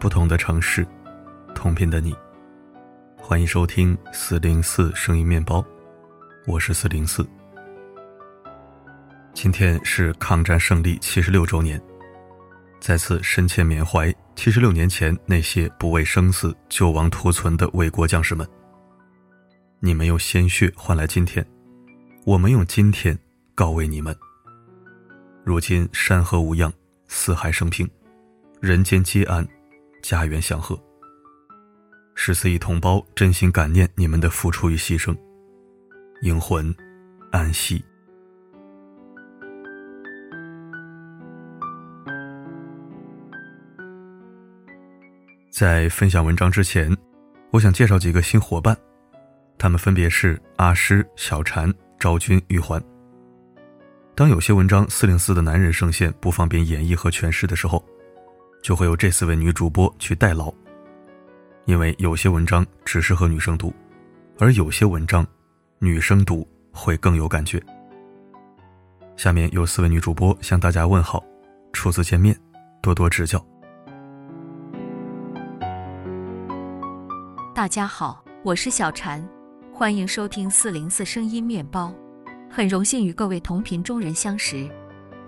不同的城市，同频的你，欢迎收听四零四声音面包，我是四零四。今天是抗战胜利七十六周年，再次深切缅怀七十六年前那些不畏生死救亡图存的为国将士们。你们用鲜血换来今天，我们用今天告慰你们。如今山河无恙，四海升平，人间皆安。家园祥和，十四亿同胞真心感念你们的付出与牺牲，英魂安息。在分享文章之前，我想介绍几个新伙伴，他们分别是阿诗、小禅、昭君、玉环。当有些文章四零四的男人声线不方便演绎和诠释的时候。就会有这四位女主播去代劳，因为有些文章只适合女生读，而有些文章女生读会更有感觉。下面有四位女主播向大家问好，初次见面，多多指教。大家好，我是小婵，欢迎收听四零四声音面包，很荣幸与各位同频中人相识，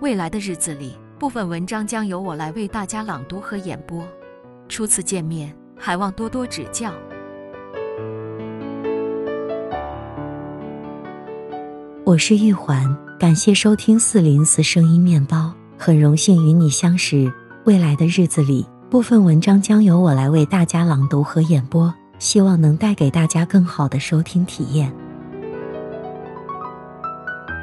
未来的日子里。部分文章将由我来为大家朗读和演播，初次见面，还望多多指教。我是玉环，感谢收听四零四声音面包，很荣幸与你相识。未来的日子里，部分文章将由我来为大家朗读和演播，希望能带给大家更好的收听体验。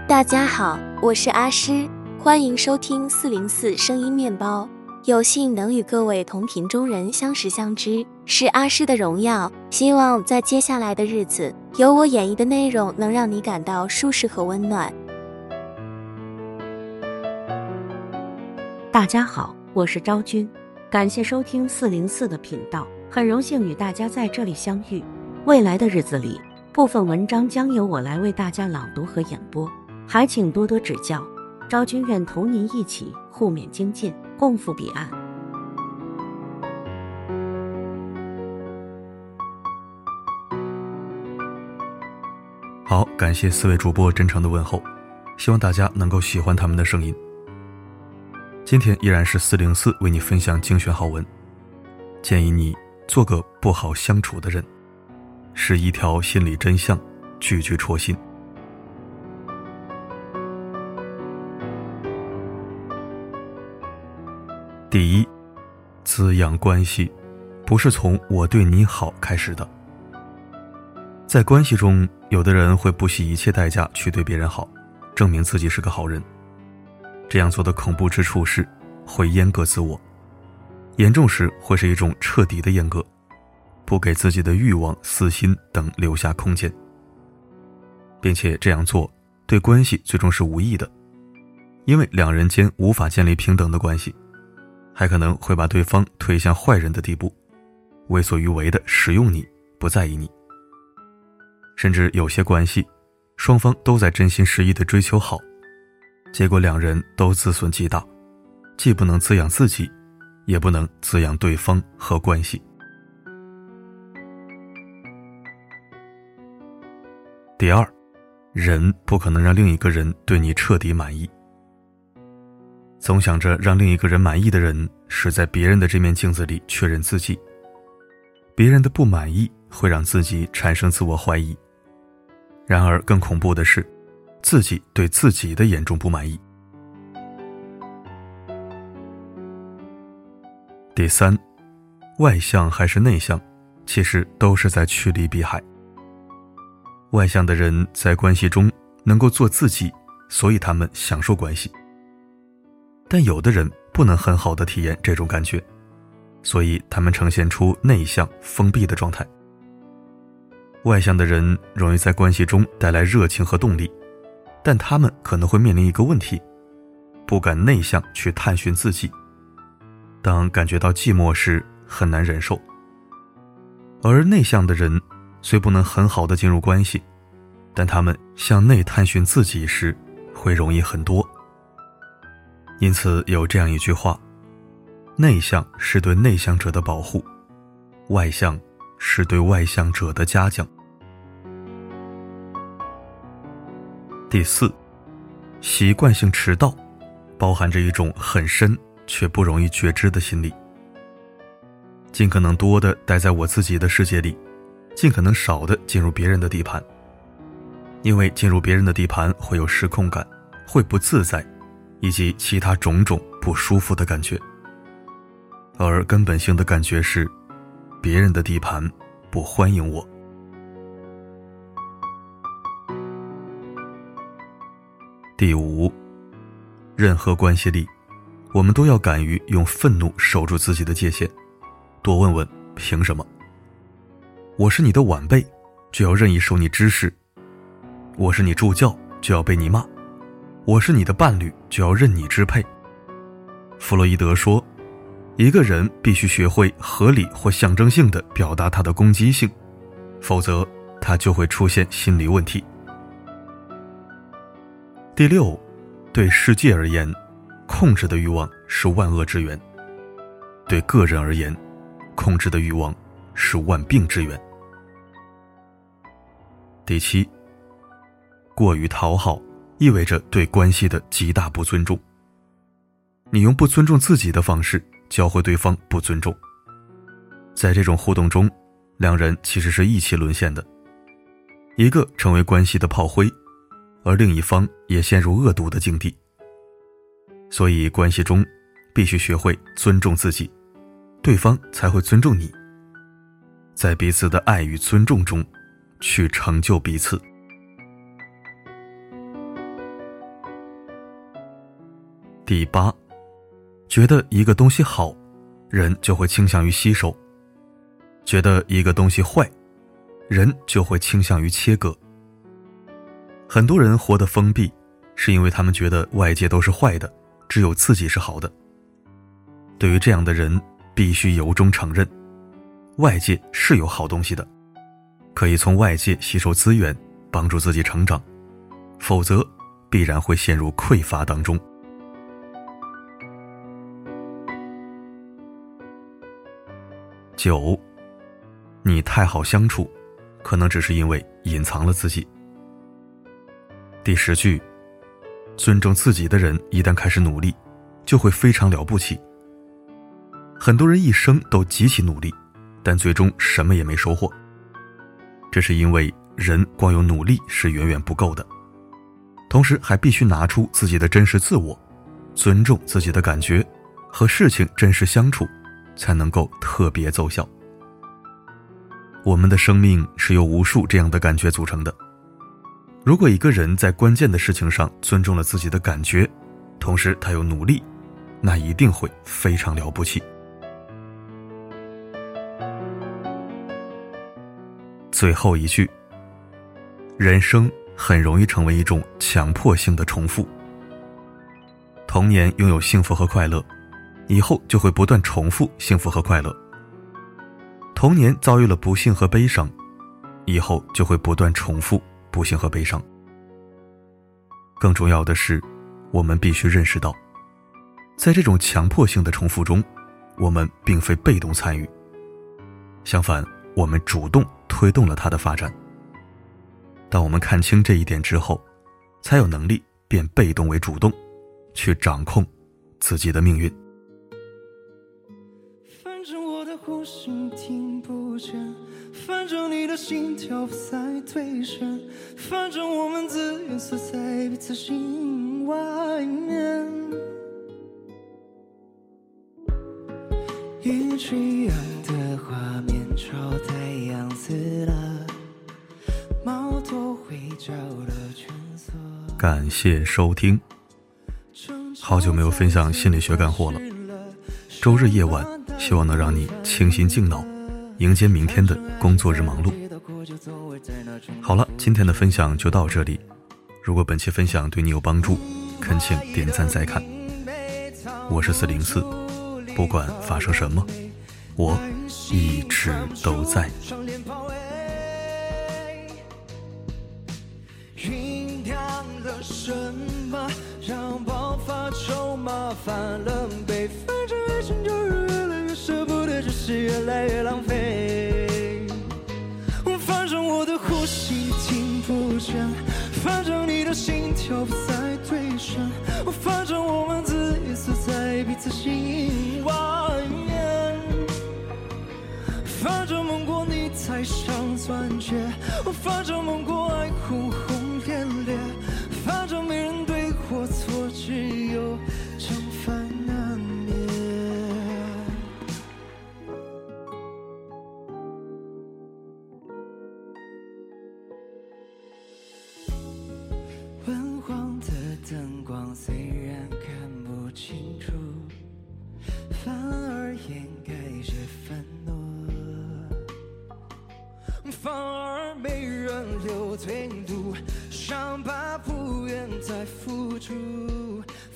大家好，我是阿诗。欢迎收听四零四声音面包，有幸能与各位同频中人相识相知，是阿诗的荣耀。希望在接下来的日子，有我演绎的内容能让你感到舒适和温暖。大家好，我是昭君，感谢收听四零四的频道，很荣幸与大家在这里相遇。未来的日子里，部分文章将由我来为大家朗读和演播，还请多多指教。昭君愿同您一起互勉精进，共赴彼岸。好，感谢四位主播真诚的问候，希望大家能够喜欢他们的声音。今天依然是四零四为你分享精选好文，建议你做个不好相处的人，是一条心理真相，句句戳心。第一，滋养关系，不是从我对你好开始的。在关系中，有的人会不惜一切代价去对别人好，证明自己是个好人。这样做的恐怖之处是，会阉割自我，严重时会是一种彻底的阉割，不给自己的欲望、私心等留下空间，并且这样做对关系最终是无益的，因为两人间无法建立平等的关系。还可能会把对方推向坏人的地步，为所欲为的使用你，不在意你。甚至有些关系，双方都在真心实意的追求好，结果两人都自损极大，既不能滋养自己，也不能滋养对方和关系。第二，人不可能让另一个人对你彻底满意。总想着让另一个人满意的人，是在别人的这面镜子里确认自己。别人的不满意会让自己产生自我怀疑。然而更恐怖的是，自己对自己的严重不满意。第三，外向还是内向，其实都是在趋利避害。外向的人在关系中能够做自己，所以他们享受关系。但有的人不能很好的体验这种感觉，所以他们呈现出内向、封闭的状态。外向的人容易在关系中带来热情和动力，但他们可能会面临一个问题：不敢内向去探寻自己。当感觉到寂寞时，很难忍受。而内向的人虽不能很好的进入关系，但他们向内探寻自己时，会容易很多。因此有这样一句话：内向是对内向者的保护，外向是对外向者的嘉奖。第四，习惯性迟到，包含着一种很深却不容易觉知的心理。尽可能多的待在我自己的世界里，尽可能少的进入别人的地盘。因为进入别人的地盘会有失控感，会不自在，以及其他种种不舒服的感觉。而根本性的感觉是，别人的地盘不欢迎我。第五，任何关系里，我们都要敢于用愤怒守住自己的界限。多问问凭什么？我是你的晚辈，就要任意受你指使；我是你助教，就要被你骂；我是你的伴侣，就要任你支配。弗洛伊德说，一个人必须学会合理或象征性的表达他的攻击性，否则他就会出现心理问题。第六，对世界而言，控制的欲望是万恶之源；对个人而言，控制的欲望是万病之源。第七，过于讨好意味着对关系的极大不尊重。你用不尊重自己的方式教会对方不尊重，在这种互动中，两人其实是一起沦陷的，一个成为关系的炮灰，而另一方也陷入恶毒的境地。所以，关系中必须学会尊重自己。对方才会尊重你，在彼此的爱与尊重中，去成就彼此。第八，觉得一个东西好，人就会倾向于吸收；觉得一个东西坏，人就会倾向于切割。很多人活得封闭，是因为他们觉得外界都是坏的，只有自己是好的。对于这样的人，必须由衷承认，外界是有好东西的，可以从外界吸收资源，帮助自己成长，否则必然会陷入匮乏当中。九，你太好相处，可能只是因为隐藏了自己。第十句，尊重自己的人一旦开始努力，就会非常了不起。很多人一生都极其努力，但最终什么也没收获。这是因为人光有努力是远远不够的，同时还必须拿出自己的真实自我，尊重自己的感觉，和事情真实相处，才能够特别奏效。我们的生命是由无数这样的感觉组成的。如果一个人在关键的事情上尊重了自己的感觉，同时他又努力，那一定会非常了不起。最后一句：人生很容易成为一种强迫性的重复。童年拥有幸福和快乐，以后就会不断重复幸福和快乐。童年遭遇了不幸和悲伤，以后就会不断重复不幸和悲伤。更重要的是，我们必须认识到，在这种强迫性的重复中，我们并非被动参与，相反，我们主动。推动了它的发展。当我们看清这一点之后，才有能力变被动为主动，去掌控自己的命运。呼吸听不见，反正你的心跳在推升，反正我们自愿锁在彼此心外面。一曲样的画面，朝太阳死了，猫头会叫了。感谢收听，好久没有分享心理学干货了。周日夜晚，希望能让你清心静脑，迎接明天的工作日忙碌。好了，今天的分享就到这里。如果本期分享对你有帮助，恳请点赞再看。我是四零四。不管发生什么，我一直都在。酝酿了什么，让爆发筹码反了？是越来越浪费。反正我的呼吸听不见，反正你的心跳不再对称，反正我们自己死在彼此心外面。反正梦过你才像钻戒，反正梦虽然看不清楚，反而掩盖着愤怒，反而没人留退路，伤疤不愿再付出。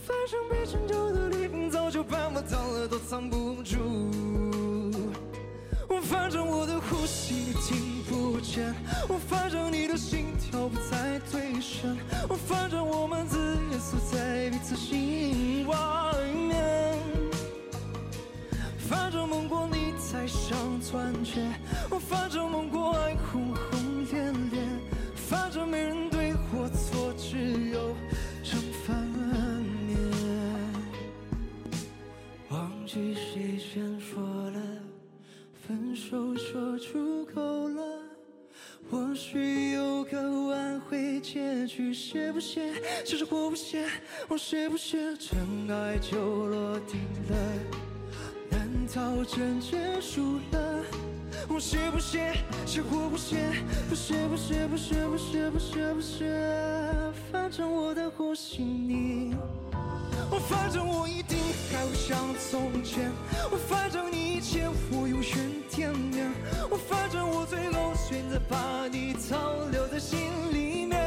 反正被拯救的礼品早就办不到了，都藏不住。反正我的呼吸听不见，我反正你的心跳不再对称，我反正我们自己锁在彼此心外面。反正梦过你才像钻戒，反正梦过爱轰轰烈烈，反正没人对或错，只有正反面。忘记谁先说了。分手说出口了，或许有个挽回结局，写不写，写着或不写，我写不写，尘埃就落定了，难道真结束了？我写不写，写或不写，不写不写不写不写不写不写，反正我的呼吸你。我反正我一还会像从前，我反正你一切我有怨天怨，我反正我最后选择把你藏留在心里面，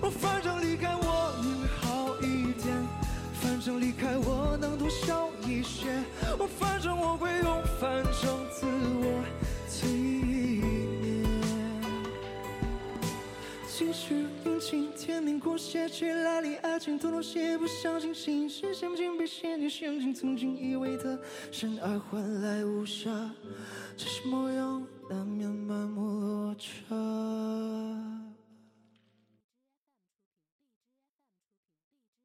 我反正离开我你会好一点，反正离开我能多笑一些，我反正我会用反正过写起来离爱情多了些，不相信心事，陷不进被陷阱陷阱曾经以为的深爱换来无暇，只是模样难免满目落差。